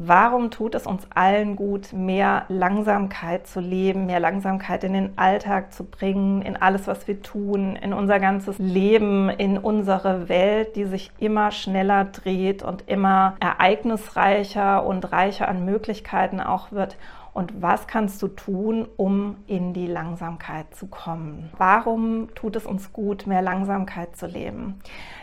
Warum tut es uns allen gut, mehr Langsamkeit zu leben, mehr Langsamkeit in den Alltag zu bringen, in alles, was wir tun, in unser ganzes Leben, in unsere Welt, die sich immer schneller dreht und immer ereignisreicher und reicher an Möglichkeiten auch wird? Und was kannst du tun, um in die Langsamkeit zu kommen? Warum tut es uns gut, mehr Langsamkeit zu leben?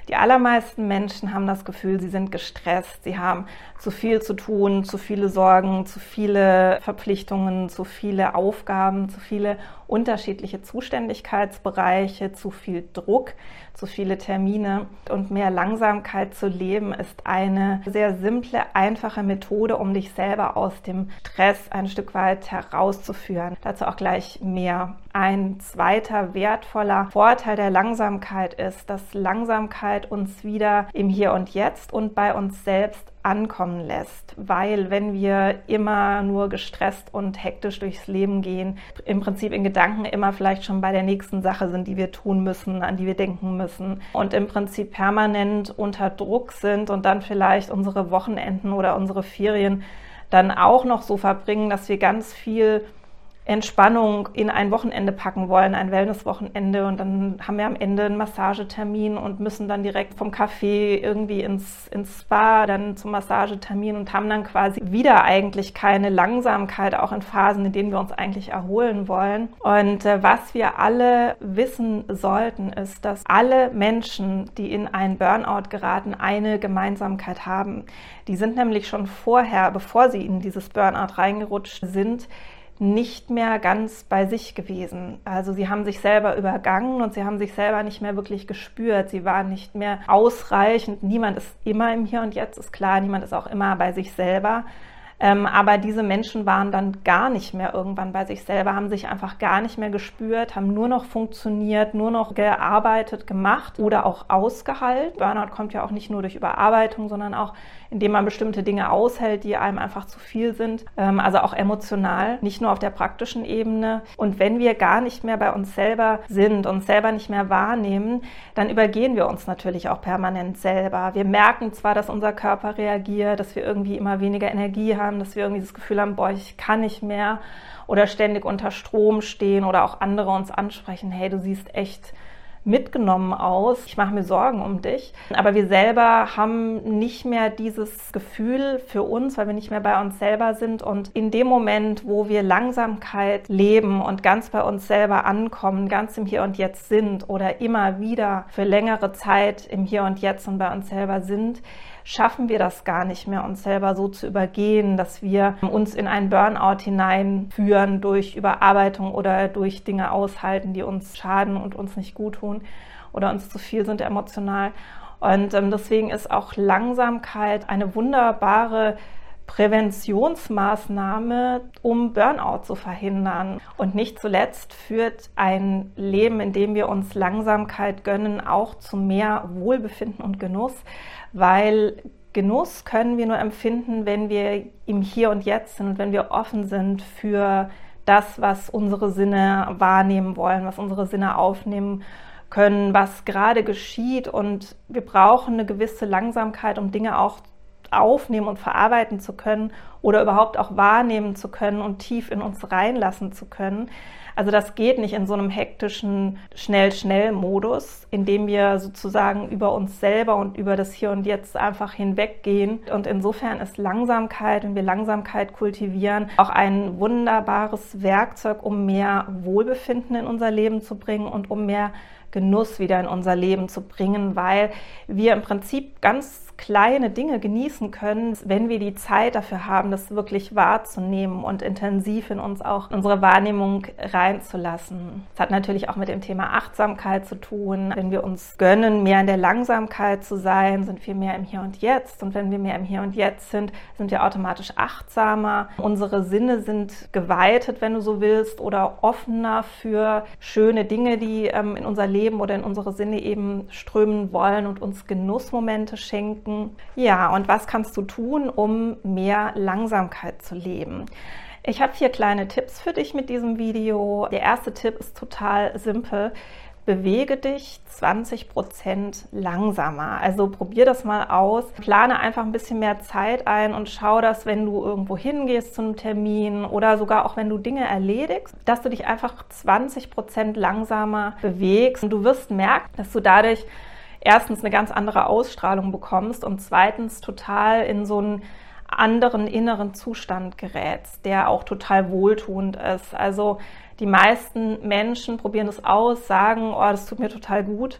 Die allermeisten Menschen haben das Gefühl, sie sind gestresst, sie haben zu viel zu tun, zu viele Sorgen, zu viele Verpflichtungen, zu viele Aufgaben, zu viele unterschiedliche Zuständigkeitsbereiche, zu viel Druck, zu viele Termine und mehr Langsamkeit zu leben ist eine sehr simple, einfache Methode, um dich selber aus dem Stress ein Stück weit herauszuführen. Dazu auch gleich mehr. Ein zweiter wertvoller Vorteil der Langsamkeit ist, dass Langsamkeit uns wieder im Hier und Jetzt und bei uns selbst ankommen lässt, weil wenn wir immer nur gestresst und hektisch durchs Leben gehen, im Prinzip in Gedanken immer vielleicht schon bei der nächsten Sache sind, die wir tun müssen, an die wir denken müssen und im Prinzip permanent unter Druck sind und dann vielleicht unsere Wochenenden oder unsere Ferien dann auch noch so verbringen, dass wir ganz viel Entspannung in ein Wochenende packen wollen, ein Wellnesswochenende und dann haben wir am Ende einen Massagetermin und müssen dann direkt vom Café irgendwie ins, ins Spa, dann zum Massagetermin und haben dann quasi wieder eigentlich keine Langsamkeit, auch in Phasen, in denen wir uns eigentlich erholen wollen. Und äh, was wir alle wissen sollten, ist, dass alle Menschen, die in einen Burnout geraten, eine Gemeinsamkeit haben. Die sind nämlich schon vorher, bevor sie in dieses Burnout reingerutscht sind, nicht mehr ganz bei sich gewesen. Also sie haben sich selber übergangen und sie haben sich selber nicht mehr wirklich gespürt. Sie waren nicht mehr ausreichend. Niemand ist immer im Hier und Jetzt, ist klar. Niemand ist auch immer bei sich selber. Ähm, aber diese Menschen waren dann gar nicht mehr irgendwann bei sich selber, haben sich einfach gar nicht mehr gespürt, haben nur noch funktioniert, nur noch gearbeitet, gemacht oder auch ausgehalten. Burnout kommt ja auch nicht nur durch Überarbeitung, sondern auch indem man bestimmte Dinge aushält, die einem einfach zu viel sind. Ähm, also auch emotional, nicht nur auf der praktischen Ebene. Und wenn wir gar nicht mehr bei uns selber sind, uns selber nicht mehr wahrnehmen, dann übergehen wir uns natürlich auch permanent selber. Wir merken zwar, dass unser Körper reagiert, dass wir irgendwie immer weniger Energie haben, haben, dass wir irgendwie das Gefühl haben, boah, ich kann nicht mehr oder ständig unter Strom stehen oder auch andere uns ansprechen, hey, du siehst echt mitgenommen aus. Ich mache mir Sorgen um dich. Aber wir selber haben nicht mehr dieses Gefühl für uns, weil wir nicht mehr bei uns selber sind. Und in dem Moment, wo wir Langsamkeit leben und ganz bei uns selber ankommen, ganz im Hier und Jetzt sind oder immer wieder für längere Zeit im Hier und Jetzt und bei uns selber sind, schaffen wir das gar nicht mehr, uns selber so zu übergehen, dass wir uns in einen Burnout hineinführen durch Überarbeitung oder durch Dinge aushalten, die uns schaden und uns nicht gut tun oder uns zu viel sind emotional. Und ähm, deswegen ist auch Langsamkeit eine wunderbare Präventionsmaßnahme, um Burnout zu verhindern. Und nicht zuletzt führt ein Leben, in dem wir uns Langsamkeit gönnen, auch zu mehr Wohlbefinden und Genuss, weil Genuss können wir nur empfinden, wenn wir im Hier und Jetzt sind und wenn wir offen sind für das, was unsere Sinne wahrnehmen wollen, was unsere Sinne aufnehmen können, was gerade geschieht. Und wir brauchen eine gewisse Langsamkeit, um Dinge auch aufnehmen und verarbeiten zu können oder überhaupt auch wahrnehmen zu können und tief in uns reinlassen zu können. Also das geht nicht in so einem hektischen Schnell-Schnell-Modus, in dem wir sozusagen über uns selber und über das Hier und Jetzt einfach hinweggehen. Und insofern ist Langsamkeit, wenn wir Langsamkeit kultivieren, auch ein wunderbares Werkzeug, um mehr Wohlbefinden in unser Leben zu bringen und um mehr Genuss wieder in unser Leben zu bringen, weil wir im Prinzip ganz kleine Dinge genießen können, wenn wir die Zeit dafür haben, das wirklich wahrzunehmen und intensiv in uns auch unsere Wahrnehmung reinzulassen. Das hat natürlich auch mit dem Thema Achtsamkeit zu tun. Wenn wir uns gönnen, mehr in der Langsamkeit zu sein, sind wir mehr im Hier und Jetzt. Und wenn wir mehr im Hier und Jetzt sind, sind wir automatisch achtsamer. Unsere Sinne sind geweitet, wenn du so willst, oder offener für schöne Dinge, die ähm, in unser Leben oder in unsere Sinne eben strömen wollen und uns Genussmomente schenken denken, ja, und was kannst du tun, um mehr Langsamkeit zu leben? Ich habe vier kleine Tipps für dich mit diesem Video. Der erste Tipp ist total simpel. bewege dich 20 Prozent langsamer. Also probier das mal aus. Plane einfach ein bisschen mehr Zeit ein und schau, dass wenn du irgendwo hingehst zu einem Termin oder sogar auch wenn du Dinge erledigst, dass du dich einfach 20 Prozent langsamer bewegst. Und du wirst merken, dass du dadurch erstens eine ganz andere Ausstrahlung bekommst und zweitens total in so einen anderen inneren Zustand gerätst, der auch total wohltuend ist. Also die meisten Menschen probieren es aus, sagen, oh, das tut mir total gut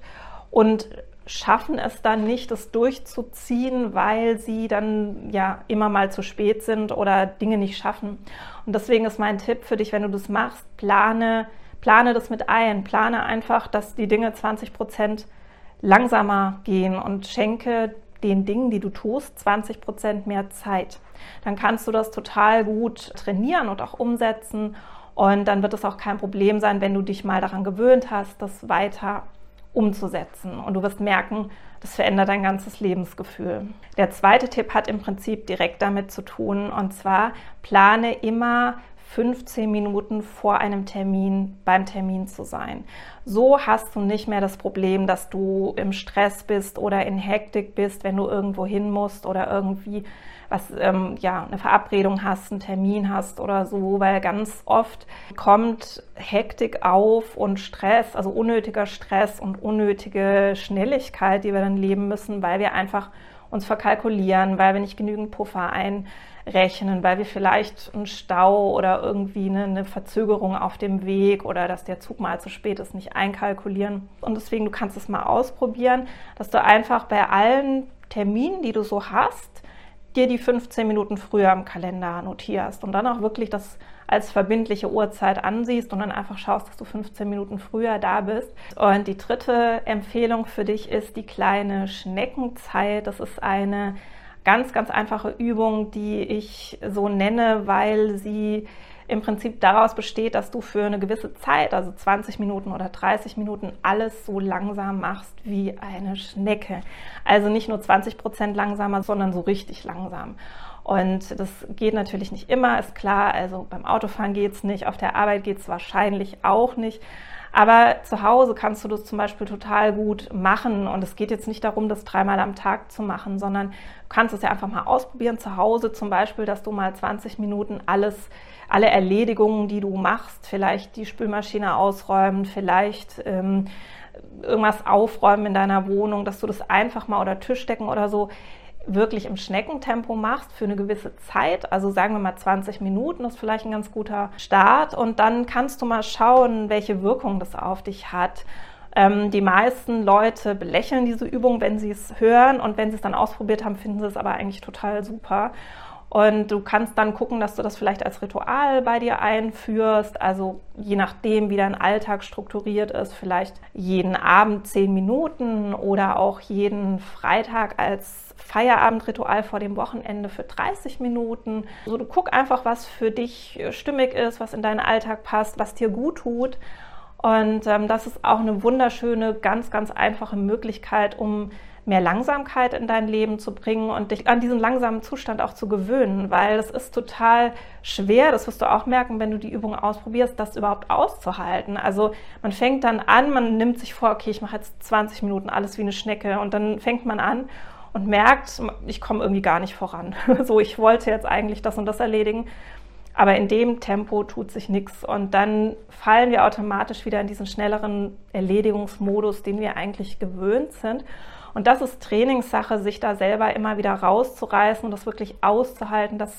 und schaffen es dann nicht, das durchzuziehen, weil sie dann ja immer mal zu spät sind oder Dinge nicht schaffen. Und deswegen ist mein Tipp für dich, wenn du das machst, plane, plane das mit ein. Plane einfach, dass die Dinge 20 Prozent langsamer gehen und schenke den Dingen, die du tust, 20 Prozent mehr Zeit. Dann kannst du das total gut trainieren und auch umsetzen. Und dann wird es auch kein Problem sein, wenn du dich mal daran gewöhnt hast, das weiter umzusetzen. Und du wirst merken, das verändert dein ganzes Lebensgefühl. Der zweite Tipp hat im Prinzip direkt damit zu tun. Und zwar plane immer 15 Minuten vor einem Termin beim Termin zu sein. So hast du nicht mehr das Problem, dass du im Stress bist oder in Hektik bist, wenn du irgendwo hin musst oder irgendwie was, ähm, ja, eine Verabredung hast, einen Termin hast oder so, weil ganz oft kommt Hektik auf und Stress, also unnötiger Stress und unnötige Schnelligkeit, die wir dann leben müssen, weil wir einfach uns verkalkulieren, weil wir nicht genügend Puffer einrechnen, weil wir vielleicht einen Stau oder irgendwie eine, eine, Verzögerung auf dem Weg oder dass der Zug mal zu spät ist, nicht einkalkulieren. Und deswegen, du kannst es mal ausprobieren, dass du einfach bei allen Terminen, die du so hast, dir die 15 Minuten früher im Kalender notierst und dann auch wirklich das als verbindliche Uhrzeit ansiehst und dann einfach schaust, dass du 15 Minuten früher da bist. Und die dritte Empfehlung für dich ist die kleine Schneckenzeit. Das ist eine ganz, ganz einfache Übung, die ich so nenne, weil sie im Prinzip daraus besteht, dass du für eine gewisse Zeit, also 20 Minuten oder 30 Minuten, alles so langsam machst wie eine Schnecke. Also nicht nur 20 Prozent langsamer, sondern so richtig langsam. Und das geht natürlich nicht immer, ist klar. Also beim Autofahren geht es nicht, auf der Arbeit geht es wahrscheinlich auch nicht. Aber zu Hause kannst du das zum Beispiel total gut machen. Und es geht jetzt nicht darum, das dreimal am Tag zu machen, sondern du kannst es ja einfach mal ausprobieren zu Hause. Zum Beispiel, dass du mal 20 Minuten alles, alle Erledigungen, die du machst, vielleicht die Spülmaschine ausräumen, vielleicht ähm, irgendwas aufräumen in deiner Wohnung, dass du das einfach mal oder Tischdecken oder so wirklich im Schneckentempo machst für eine gewisse Zeit, also sagen wir mal 20 Minuten, ist vielleicht ein ganz guter Start und dann kannst du mal schauen, welche Wirkung das auf dich hat. Ähm, die meisten Leute belächeln diese Übung, wenn sie es hören und wenn sie es dann ausprobiert haben, finden sie es aber eigentlich total super. Und du kannst dann gucken, dass du das vielleicht als Ritual bei dir einführst. Also je nachdem, wie dein Alltag strukturiert ist, vielleicht jeden Abend zehn Minuten oder auch jeden Freitag als Feierabendritual vor dem Wochenende für 30 Minuten. Also du guck einfach, was für dich stimmig ist, was in deinen Alltag passt, was dir gut tut. Und ähm, das ist auch eine wunderschöne, ganz, ganz einfache Möglichkeit, um mehr Langsamkeit in dein Leben zu bringen und dich an diesen langsamen Zustand auch zu gewöhnen, weil es ist total schwer, das wirst du auch merken, wenn du die Übung ausprobierst, das überhaupt auszuhalten. Also man fängt dann an, man nimmt sich vor, okay, ich mache jetzt 20 Minuten alles wie eine Schnecke und dann fängt man an und merkt, ich komme irgendwie gar nicht voran. so, ich wollte jetzt eigentlich das und das erledigen, aber in dem Tempo tut sich nichts und dann fallen wir automatisch wieder in diesen schnelleren Erledigungsmodus, den wir eigentlich gewöhnt sind. Und das ist Trainingssache, sich da selber immer wieder rauszureißen und das wirklich auszuhalten, dass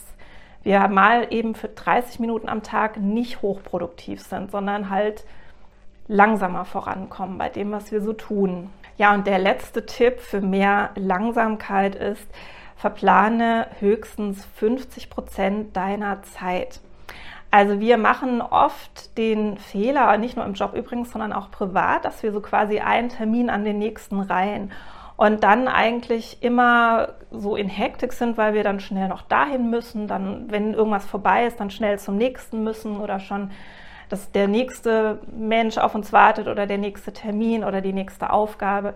wir mal eben für 30 Minuten am Tag nicht hochproduktiv sind, sondern halt langsamer vorankommen bei dem, was wir so tun. Ja, und der letzte Tipp für mehr Langsamkeit ist, verplane höchstens 50 Prozent deiner Zeit. Also wir machen oft den Fehler, nicht nur im Job übrigens, sondern auch privat, dass wir so quasi einen Termin an den nächsten reihen und dann eigentlich immer so in Hektik sind, weil wir dann schnell noch dahin müssen, dann, wenn irgendwas vorbei ist, dann schnell zum nächsten müssen oder schon, dass der nächste Mensch auf uns wartet oder der nächste Termin oder die nächste Aufgabe.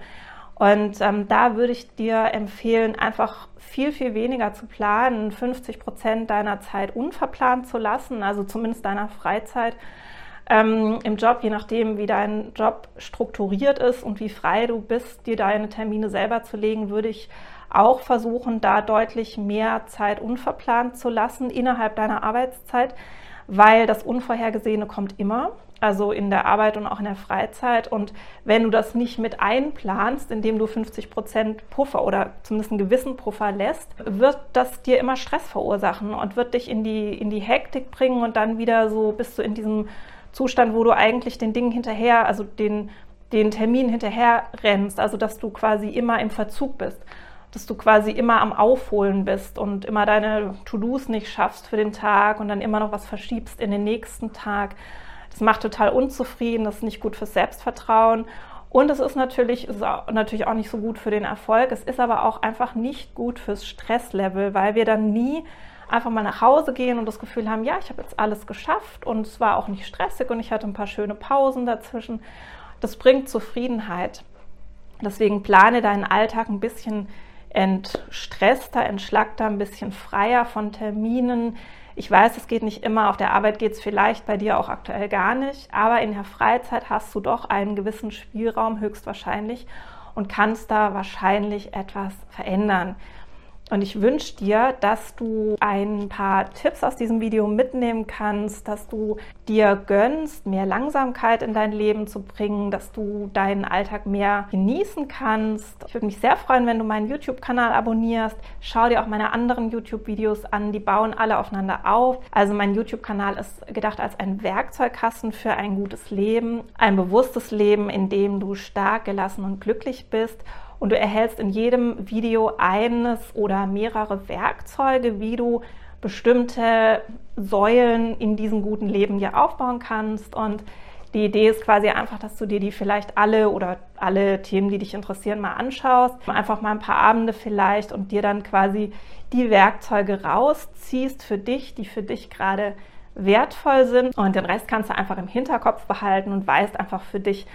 Und ähm, da würde ich dir empfehlen, einfach viel, viel weniger zu planen, 50 Prozent deiner Zeit unverplant zu lassen, also zumindest deiner Freizeit ähm, im Job, je nachdem, wie dein Job strukturiert ist und wie frei du bist, dir deine Termine selber zu legen, würde ich auch versuchen, da deutlich mehr Zeit unverplant zu lassen innerhalb deiner Arbeitszeit, weil das Unvorhergesehene kommt immer also in der Arbeit und auch in der Freizeit. Und wenn du das nicht mit einplanst, indem du 50 Prozent Puffer oder zumindest einen gewissen Puffer lässt, wird das dir immer Stress verursachen und wird dich in die, in die Hektik bringen und dann wieder so bist du in diesem Zustand, wo du eigentlich den Dingen hinterher, also den, den Termin hinterher rennst, also dass du quasi immer im Verzug bist dass du quasi immer am Aufholen bist und immer deine To-Dos nicht schaffst für den Tag und dann immer noch was verschiebst in den nächsten Tag. Das macht total unzufrieden, das ist nicht gut fürs Selbstvertrauen. Und es ist natürlich, ist natürlich auch nicht so gut für den Erfolg. Es ist aber auch einfach nicht gut fürs Stresslevel, weil wir dann nie einfach mal nach Hause gehen und das Gefühl haben, ja, ich habe jetzt alles geschafft und es war auch nicht stressig und ich hatte ein paar schöne Pausen dazwischen. Das bringt Zufriedenheit. Deswegen plane deinen Alltag ein bisschen entstresster, entschlackter, ein bisschen freier von Terminen, ich weiß, es geht nicht immer, auf der Arbeit geht es vielleicht bei dir auch aktuell gar nicht, aber in der Freizeit hast du doch einen gewissen Spielraum höchstwahrscheinlich und kannst da wahrscheinlich etwas verändern. Und ich wünsche dir, dass du ein paar Tipps aus diesem Video mitnehmen kannst, dass du dir gönnst, mehr Langsamkeit in dein Leben zu bringen, dass du deinen Alltag mehr genießen kannst. Ich würde mich sehr freuen, wenn du meinen YouTube-Kanal abonnierst. Schau dir auch meine anderen YouTube-Videos an, die bauen alle aufeinander auf. Also mein YouTube-Kanal ist gedacht als ein Werkzeugkasten für ein gutes Leben, ein bewusstes Leben, in dem du stark, gelassen und glücklich bist und du erhältst in jedem Video eines oder mehrere Werkzeuge, wie du bestimmte Säulen in diesem guten Leben dir aufbauen kannst. Und die Idee ist quasi einfach, dass du dir die vielleicht alle oder alle Themen, die dich interessieren, mal anschaust. Einfach mal ein paar Abende vielleicht und dir dann quasi die Werkzeuge rausziehst für dich, die für dich gerade wertvoll sind. Und den Rest kannst du einfach im Hinterkopf behalten und weißt einfach für dich,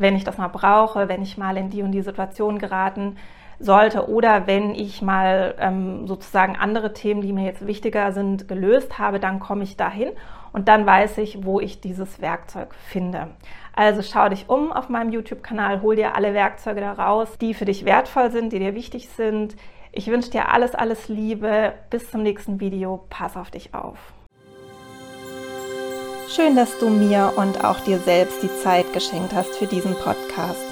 wenn ich das mal brauche, wenn ich mal in die und die Situation geraten sollte oder wenn ich mal ähm, sozusagen andere Themen, die mir jetzt wichtiger sind, gelöst habe, dann komme ich dahin und dann weiß ich, wo ich dieses Werkzeug finde. Also schau dich um auf meinem YouTube-Kanal, hol dir alle Werkzeuge daraus, die für dich wertvoll sind, die dir wichtig sind. Ich wünsche dir alles, alles Liebe. Bis zum nächsten Video. Pass auf dich auf. Schön, dass du mir und auch dir selbst die Zeit geschenkt hast für diesen Podcast.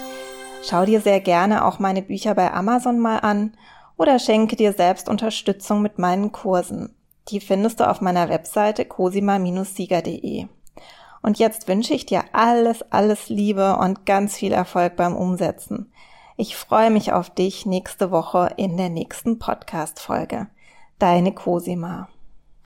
Schau dir sehr gerne auch meine Bücher bei Amazon mal an oder schenke dir selbst Unterstützung mit meinen Kursen. Die findest du auf meiner Webseite cosima-sieger.de. Und jetzt wünsche ich dir alles, alles Liebe und ganz viel Erfolg beim Umsetzen. Ich freue mich auf dich nächste Woche in der nächsten Podcast-Folge. Deine Cosima.